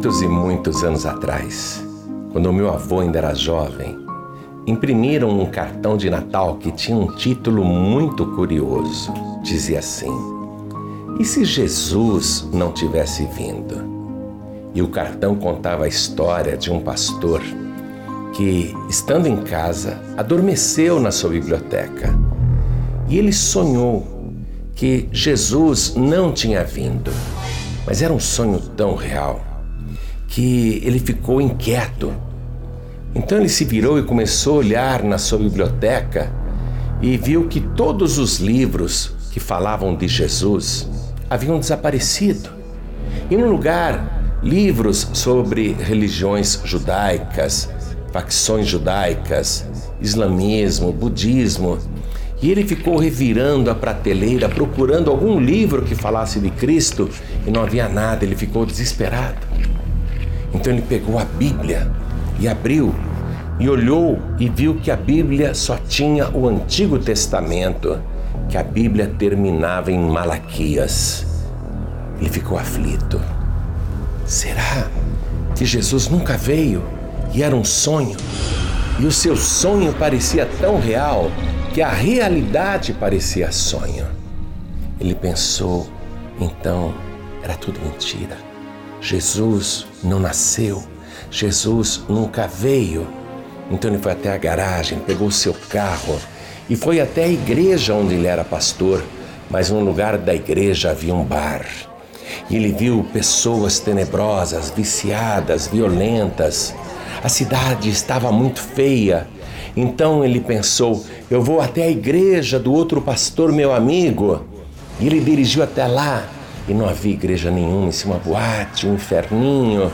muitos e muitos anos atrás, quando meu avô ainda era jovem, imprimiram um cartão de Natal que tinha um título muito curioso. Dizia assim: E se Jesus não tivesse vindo? E o cartão contava a história de um pastor que, estando em casa, adormeceu na sua biblioteca. E ele sonhou que Jesus não tinha vindo. Mas era um sonho tão real que ele ficou inquieto. Então ele se virou e começou a olhar na sua biblioteca e viu que todos os livros que falavam de Jesus haviam desaparecido. E no lugar, livros sobre religiões judaicas, facções judaicas, islamismo, budismo. E ele ficou revirando a prateleira, procurando algum livro que falasse de Cristo e não havia nada, ele ficou desesperado. Então ele pegou a Bíblia e abriu e olhou e viu que a Bíblia só tinha o Antigo Testamento, que a Bíblia terminava em Malaquias. Ele ficou aflito. Será que Jesus nunca veio e era um sonho? E o seu sonho parecia tão real que a realidade parecia sonho. Ele pensou, então era tudo mentira. Jesus não nasceu, Jesus nunca veio. Então ele foi até a garagem, pegou o seu carro e foi até a igreja onde ele era pastor, mas no lugar da igreja havia um bar. E ele viu pessoas tenebrosas, viciadas, violentas. A cidade estava muito feia. Então ele pensou: eu vou até a igreja do outro pastor, meu amigo. E ele dirigiu até lá e não havia igreja nenhuma, em cima boate, um inferninho.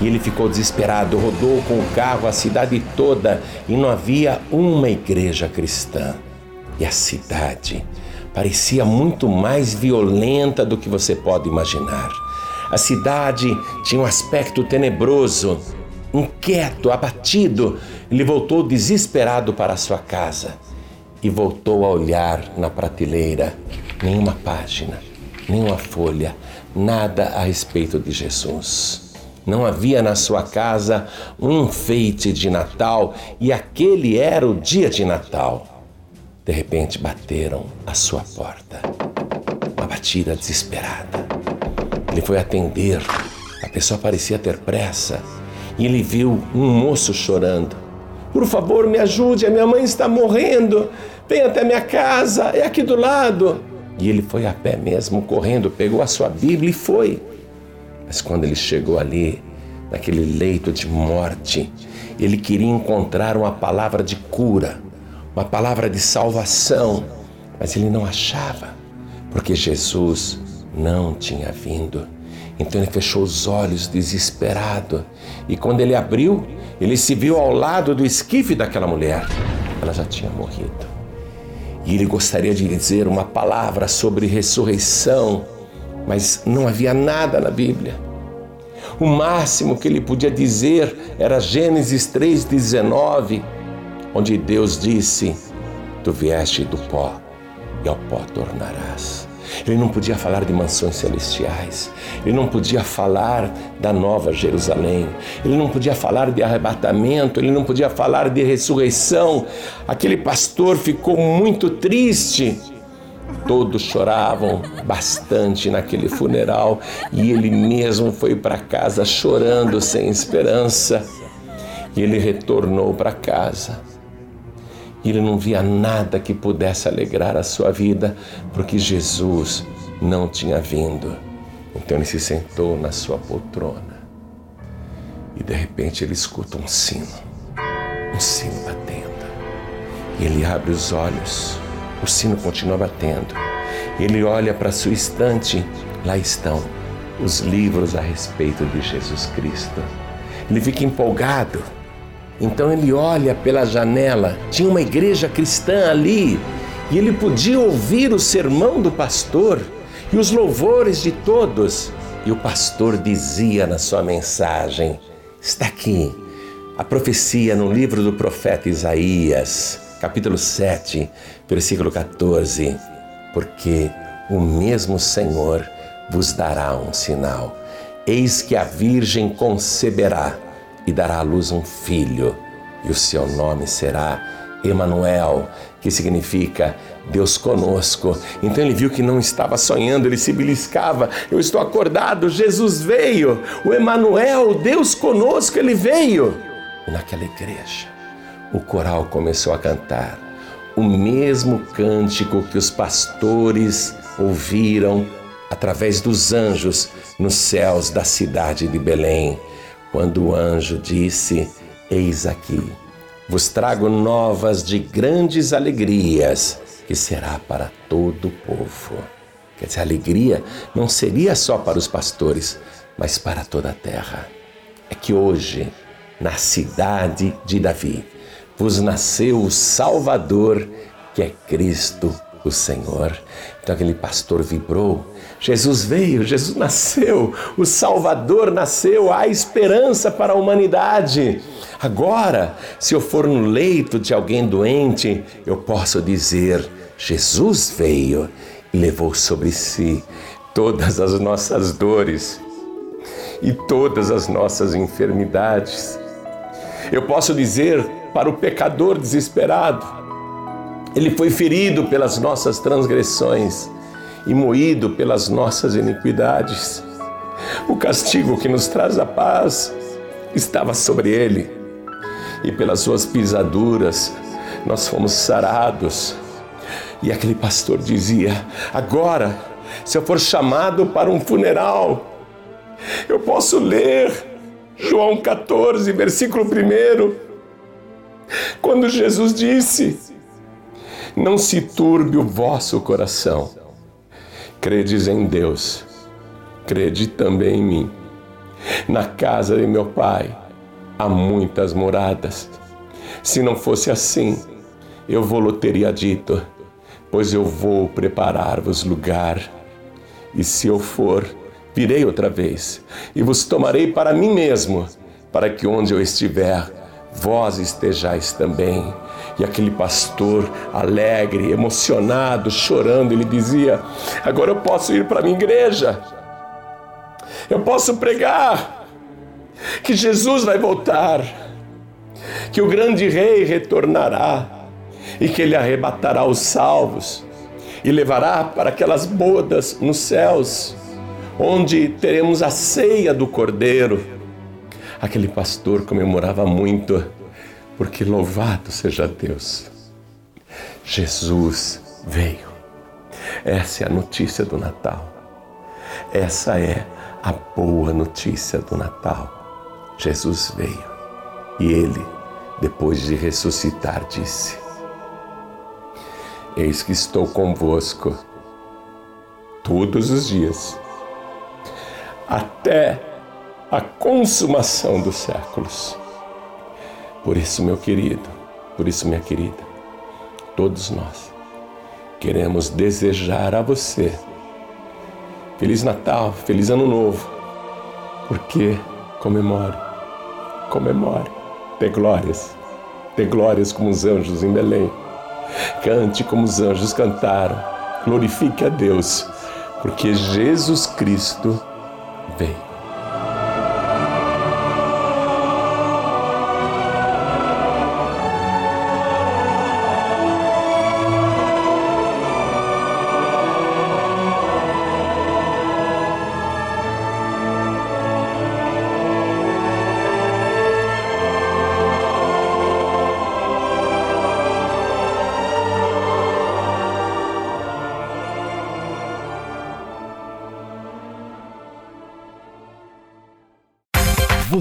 E ele ficou desesperado, rodou com o carro a cidade toda e não havia uma igreja cristã. E a cidade parecia muito mais violenta do que você pode imaginar. A cidade tinha um aspecto tenebroso, inquieto, abatido. Ele voltou desesperado para sua casa e voltou a olhar na prateleira. Nenhuma página, nenhuma folha, nada a respeito de Jesus. Não havia na sua casa um enfeite de Natal e aquele era o dia de Natal. De repente bateram à sua porta. Uma batida desesperada. Ele foi atender. A pessoa parecia ter pressa e ele viu um moço chorando. Por favor, me ajude, a minha mãe está morrendo. Venha até minha casa, é aqui do lado. E ele foi a pé mesmo, correndo, pegou a sua Bíblia e foi. Mas quando ele chegou ali, naquele leito de morte, ele queria encontrar uma palavra de cura, uma palavra de salvação, mas ele não achava, porque Jesus não tinha vindo. Então ele fechou os olhos desesperado, e quando ele abriu, ele se viu ao lado do esquife daquela mulher. Ela já tinha morrido. E ele gostaria de dizer uma palavra sobre ressurreição, mas não havia nada na Bíblia. O máximo que ele podia dizer era Gênesis 3,19, onde Deus disse: Tu vieste do pó e ao pó tornarás. Ele não podia falar de mansões celestiais, ele não podia falar da nova Jerusalém, ele não podia falar de arrebatamento, ele não podia falar de ressurreição. Aquele pastor ficou muito triste. Todos choravam bastante naquele funeral e ele mesmo foi para casa chorando sem esperança. E ele retornou para casa e ele não via nada que pudesse alegrar a sua vida, porque Jesus não tinha vindo. Então ele se sentou na sua poltrona e de repente ele escuta um sino, um sino batendo. E ele abre os olhos, o sino continua batendo. Ele olha para sua estante, lá estão os livros a respeito de Jesus Cristo. Ele fica empolgado então ele olha pela janela, tinha uma igreja cristã ali, e ele podia ouvir o sermão do pastor e os louvores de todos. E o pastor dizia na sua mensagem: está aqui a profecia no livro do profeta Isaías, capítulo 7, versículo 14: Porque o mesmo Senhor vos dará um sinal. Eis que a Virgem conceberá e dará à luz um filho, e o seu nome será Emanuel, que significa Deus conosco. Então ele viu que não estava sonhando, ele se beliscava. Eu estou acordado, Jesus veio. O Emanuel, Deus conosco, ele veio. E naquela igreja, o coral começou a cantar o mesmo cântico que os pastores ouviram através dos anjos nos céus da cidade de Belém, quando o anjo disse: Eis aqui, vos trago novas de grandes alegrias, que será para todo o povo. Quer dizer, a alegria não seria só para os pastores, mas para toda a terra. É que hoje, na cidade de Davi, vos nasceu o Salvador, que é Cristo o Senhor. Então aquele pastor vibrou. Jesus veio, Jesus nasceu, o Salvador nasceu, há esperança para a humanidade. Agora, se eu for no leito de alguém doente, eu posso dizer: Jesus veio e levou sobre si todas as nossas dores e todas as nossas enfermidades. Eu posso dizer para o pecador desesperado: Ele foi ferido pelas nossas transgressões e moído pelas nossas iniquidades. O castigo que nos traz a paz estava sobre ele, e pelas suas pisaduras nós fomos sarados. E aquele pastor dizia: Agora, se eu for chamado para um funeral, eu posso ler João 14, versículo 1 quando Jesus disse: Não se turbe o vosso coração, credes em Deus, crede também em mim. Na casa de meu pai há muitas moradas. Se não fosse assim, eu vou teria dito, pois eu vou preparar-vos lugar. E se eu for, virei outra vez e vos tomarei para mim mesmo, para que onde eu estiver, vós estejais também. E aquele pastor alegre, emocionado, chorando, ele dizia: Agora eu posso ir para a minha igreja, eu posso pregar que Jesus vai voltar, que o grande rei retornará e que ele arrebatará os salvos e levará para aquelas bodas nos céus, onde teremos a ceia do cordeiro. Aquele pastor comemorava muito, porque louvado seja Deus. Jesus veio. Essa é a notícia do Natal. Essa é a boa notícia do Natal. Jesus veio e ele, depois de ressuscitar, disse: Eis que estou convosco todos os dias, até a consumação dos séculos. Por isso, meu querido, por isso, minha querida, todos nós queremos desejar a você Feliz Natal, Feliz Ano Novo, porque comemore, comemore, dê glórias, dê glórias como os anjos em Belém. Cante como os anjos cantaram, glorifique a Deus, porque Jesus Cristo veio.